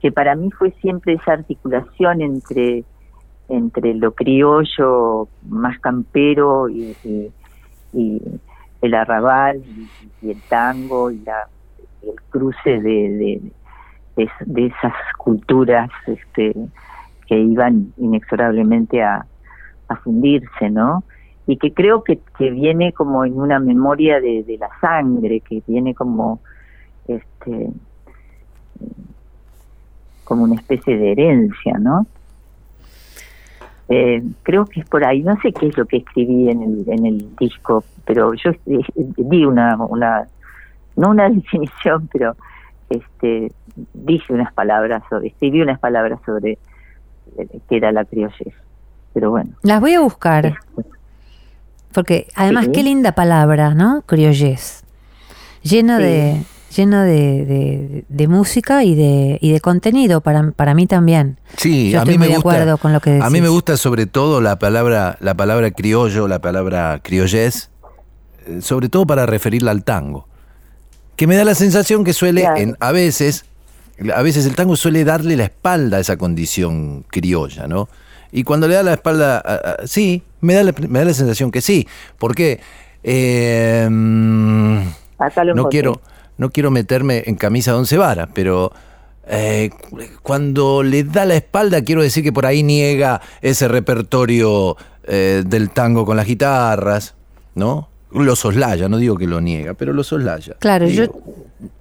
que para mí fue siempre esa articulación entre entre lo criollo más campero y, el arrabal y, el tango y la, el cruce de, de, de, de esas culturas este, que iban inexorablemente a, a fundirse, ¿no? Y que creo que, que viene como en una memoria de, de la sangre, que viene como este como una especie de herencia, ¿no? Eh, creo que es por ahí, no sé qué es lo que escribí en el, en el disco, pero yo eh, di una, una, no una definición, pero este dije unas palabras sobre, escribí unas palabras sobre eh, qué era la criollez. Pero bueno, Las voy a buscar. Porque además, Sí. qué linda palabra, ¿no? Criollez. Lleno Sí. de lleno de, de- de música y de, y de contenido para, para mí también. Sí, Yo a mí muy me de gusta. acuerdo con lo que A mí decís. me gusta sobre todo la palabra, la palabra criollo, la palabra criollez, eh, sobre todo para referirla al tango. Que me da la sensación que suele, Claro. en, a veces, a veces el tango suele darle la espalda a esa condición criolla, ¿no? Y cuando le da la espalda, a- a- sí, me da, la, me da la sensación que sí. ¿Por qué? Eh, no encontré. quiero, no quiero meterme en camisa de once varas, pero eh, cu- cuando le da la espalda, quiero decir que por ahí niega ese repertorio eh, del tango con las guitarras, ¿no? Lo soslaya, no digo que lo niega, pero lo soslaya. Claro, yo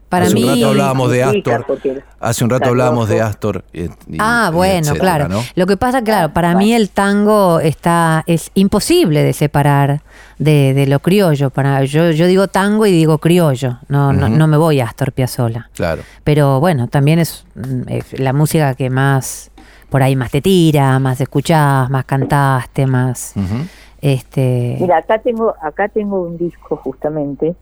para hace mí un rato hablábamos de Astor, hace un rato hablábamos de. Astor. y- y- Ah, y bueno, etcétera, claro. ¿no? Lo que pasa, claro, para mí el tango está es imposible de separar de, de lo criollo. Para yo yo digo tango y digo criollo. No no, no me voy a Astor Piazzolla. Claro. Pero bueno, también es, mm, es la música que más por ahí más te tira, más escuchás, más cantaste, más Ujú. este Mira, acá tengo, acá tengo un disco justamente,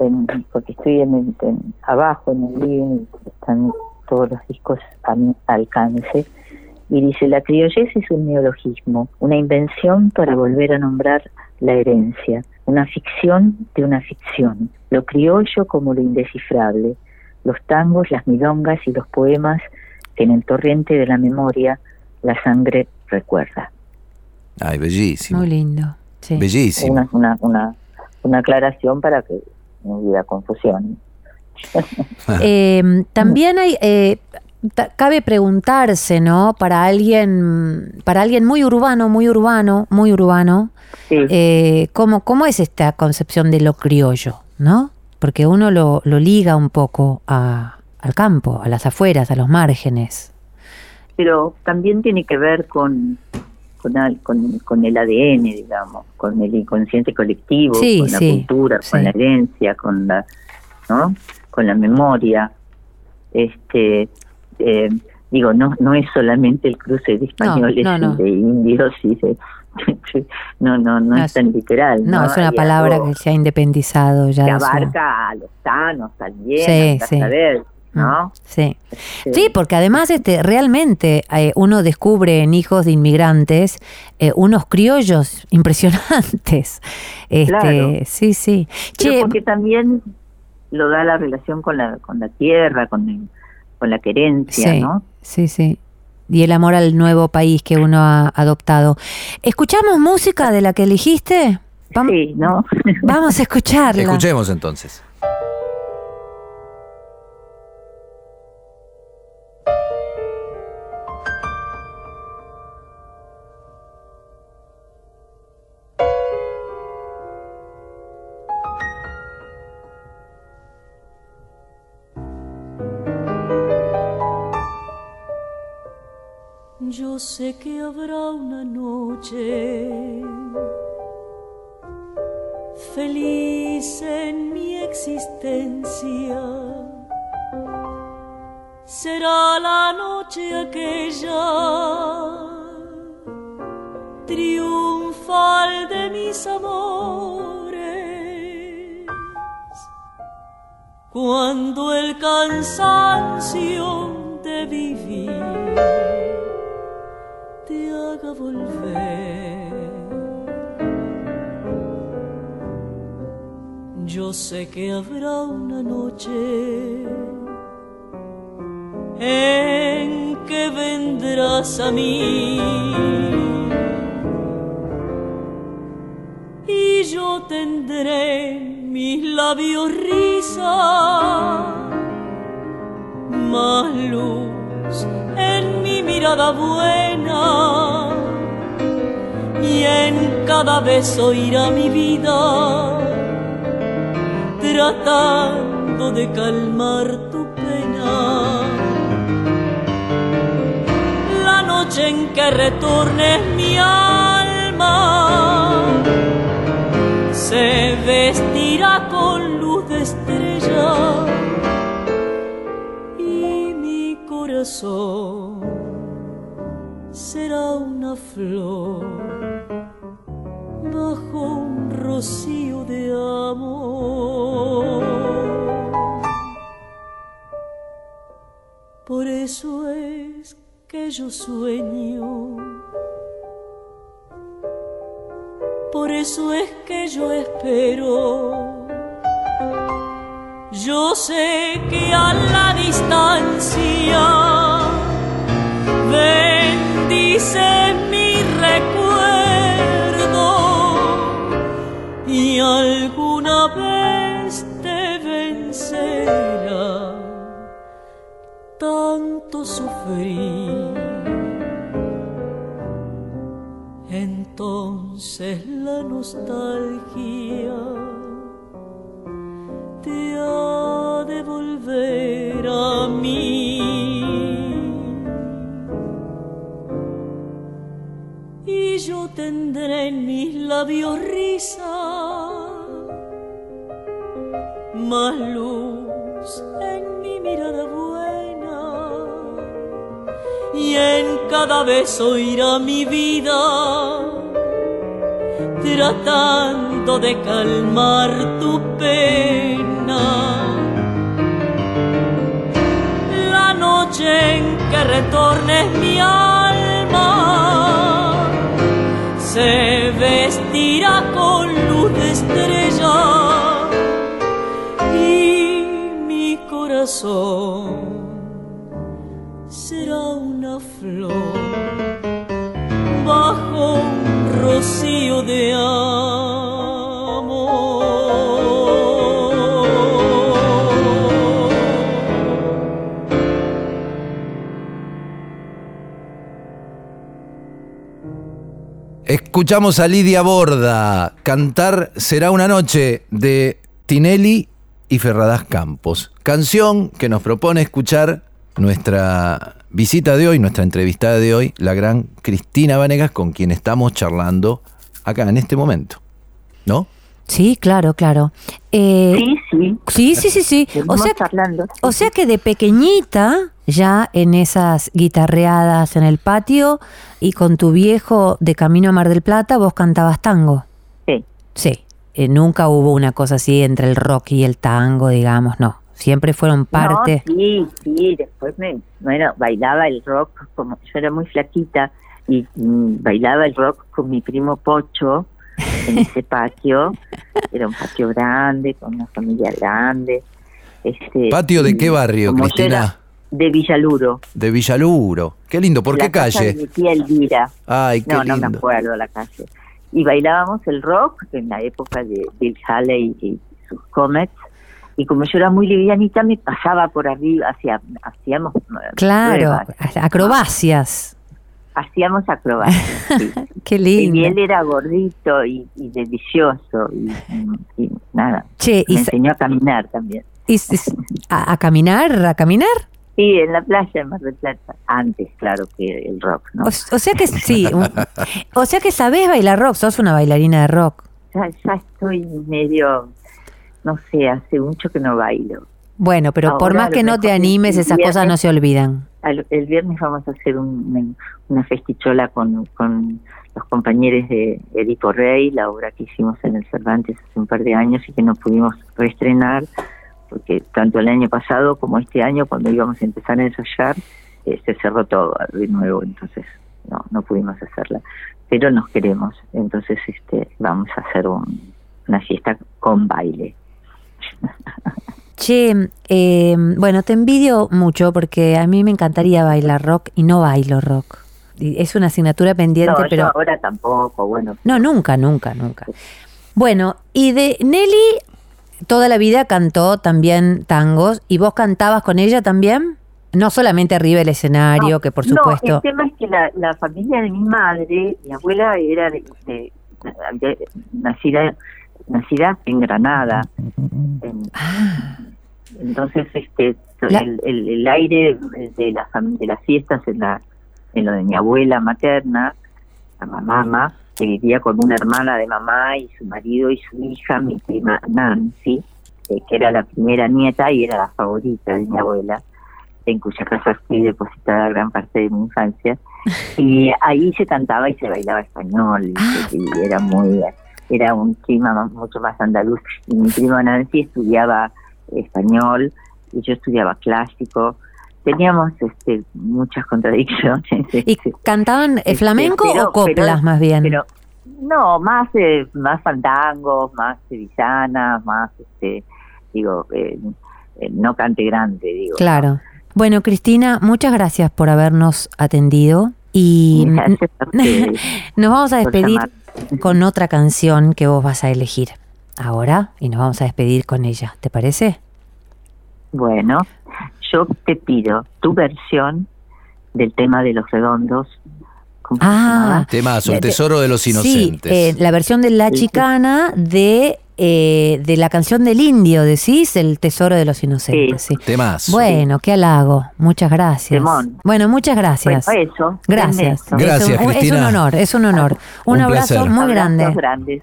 en- porque estoy en, el- en- abajo en el living, están todos los discos a mi alcance, y dice, la criollez es un neologismo, una invención para volver a nombrar la herencia, una ficción de una ficción, lo criollo como lo indescifrable, los tangos, las milongas y los poemas que en el torrente de la memoria La sangre recuerda. Ay, bellísimo. Muy lindo. Sí. Bellísimo. Una, una, una, una aclaración para que no hubiera confusión. Eh, también hay, eh, cabe preguntarse, ¿no? Para alguien, para alguien muy urbano, muy urbano, muy urbano, Sí. eh, ¿cómo, ¿cómo es esta concepción de lo criollo, ¿no? Porque uno lo, lo liga un poco a- al campo, a las afueras, a los márgenes. pero también tiene que ver con con, con, con el ADN, digamos, con el inconsciente colectivo, Sí, con la sí, cultura, con sí. la herencia, con la, ¿no? con la memoria. Este, eh, digo, no no es solamente el cruce de españoles no, no. y de indios y de no no no, es es- tan literal. No, es una palabra que se ha independizado ya. que abarca a los sanos también, Sí, andá a sí. saber, ¿no? Mm, Sí. Este, Sí, porque además este, realmente eh, uno descubre en hijos de inmigrantes eh, unos criollos impresionantes. Este, Claro. Sí, sí. Pero Che, porque también lo da la relación con la con la tierra, con el- con la querencia, sí, ¿no? sí, sí. Y el amor al nuevo país que uno ha adoptado. ¿Escuchamos música de la que elegiste? Vam- Sí, ¿no? Vamos a escucharla. Escuchemos entonces. Sé que habrá una noche feliz en mi existencia. Será la noche aquella triunfal de mis amores. Cuando el cansancio de vivir te haga volver. Yo sé que habrá una noche en que vendrás a mí y yo tendré en mis labios risa más luz mirada buena y en cada beso irá mi vida tratando de calmar tu pena. La noche en que retornes mi alma se vestirá con luz de estrella y mi corazón será una flor bajo un rocío de amor. Por eso es que yo sueño. Por eso es que yo espero. Yo sé que a la distancia bendice mi recuerdo y alguna vez te vencerá tanto sufrir. Entonces la nostalgia te ha de volver Y yo tendré en mis labios risa, más luz en mi mirada buena, y en cada beso irá mi vida tratando de calmar tu pena. La noche en que retornes mi alma se vestirá con luz de estrella. Y mi corazón Escuchamos a Lidia Borda cantar Será una noche de Tinelli y Ferradas Campos. Canción que nos propone escuchar nuestra visita de hoy, nuestra entrevistada de hoy, la gran Cristina Vanegas, con quien estamos charlando acá en este momento. ¿No? Sí, claro, claro. Eh, Sí, sí. sí, sí, sí, sí. O sea, charlando. o sea que de pequeñita, ya en esas guitarreadas en el patio y con tu viejo de camino a Mar del Plata, vos cantabas tango. Sí. Sí. Eh, nunca hubo una cosa así entre el rock y el tango, digamos, no. Siempre fueron parte. No, sí, sí, después me, bueno, bailaba el rock, como yo era muy flaquita y mm, bailaba el rock con mi primo Pocho en ese patio, era un patio grande, con una familia grande. Este, ¿Patio de qué barrio, Cristina? De Villaluro. De Villaluro. Qué lindo. ¿Por la qué casa calle? De mi tía Elvira. Ay, qué no, no me lindo. acuerdo la calle. Y bailábamos el rock en la época de Bill Haley y sus Comets. Y como yo era muy livianita, me pasaba por arriba, hacía, hacíamos eh, Claro, pruebas, acrobacias. Hacíamos acrobacias. sí. Qué Y lindo. él era gordito y, y delicioso y, y nada. Che, y me sa- enseñó a caminar también. Y a, a caminar, a caminar. Sí, en la playa de Mar del Plata. Antes, claro, que el rock, ¿no? O, o sea que sí, o sea que sabés bailar rock, sos una bailarina de rock. Ya, ya estoy medio, no sé, hace mucho que no bailo. Bueno, pero por más que no te animes, esas cosas no se olvidan. El viernes vamos a hacer un- una festichola con, con los compañeros de Edipo Rey, la obra que hicimos en el Cervantes hace un par de años y que no pudimos reestrenar, porque tanto el año pasado como este año, cuando íbamos a empezar a ensayar, eh, se cerró todo de nuevo, entonces no, no pudimos hacerla. Pero nos queremos, entonces este vamos a hacer un- una fiesta con baile. Che, eh, bueno, te envidio mucho porque a mí me encantaría bailar rock y no bailo rock. Es una asignatura pendiente, No, yo pero ahora tampoco, bueno, no, nunca, nunca, nunca. Bueno, y de Nelly toda la vida cantó también tangos y vos cantabas con ella también, no solamente arriba del escenario, No, que por No, supuesto. el tema es que la, la familia de mi madre, mi abuela era de, de- de- nacida nacida en Granada. En- entonces, este La- el, el- el aire de las de las fiestas en la en lo de mi abuela materna, la mamá, que vivía con una hermana de mamá y su marido y su hija, mi prima Nancy, eh, que era la primera nieta y era la favorita de mi abuela en cuya casa fui depositada gran parte de mi infancia. Y ahí se cantaba y se bailaba español, y, Ah. y era muy, era un clima más- mucho más andaluz. Y mi prima Nancy estudiaba español y yo estudiaba clásico. Teníamos este, muchas contradicciones. ¿Y este, cantaban eh, este, flamenco pero- o coplas pero- más bien? pero no, más eh, más fandangos, más sevillanas, más este digo eh, eh, no cante grande, digo. Claro. Bueno, Cristina, muchas gracias por habernos atendido y nos vamos a despedir con otra canción que vos vas a elegir ahora y nos vamos a despedir con ella. ¿Te parece? Bueno, yo te pido tu versión del tema de los redondos. ¿Cómo se Ah? Temazo, el tesoro de los Sí, inocentes. eh, la versión de La Sí, sí. Chicana de, eh, de la canción del indio, decís, El tesoro de los inocentes. Sí. Temazo. Bueno, qué halago. Muchas gracias. Temón. Bueno, muchas gracias. Bueno, eso. Gracias. eso. Gracias, es un, es un honor, es un honor. Un, Un abrazo placer. muy Abrazos grande.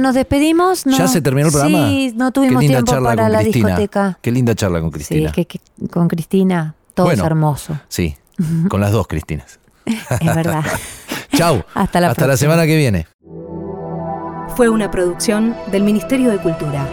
Nos despedimos. No, ¿Ya se terminó el programa? Sí, no tuvimos tiempo para la discoteca. Qué linda charla con Cristina. Sí, es que, con Cristina todo bueno, es hermoso. Sí, con las dos Cristinas. es verdad. Chau. Hasta la semana que viene. Fue una producción del Ministerio de Cultura.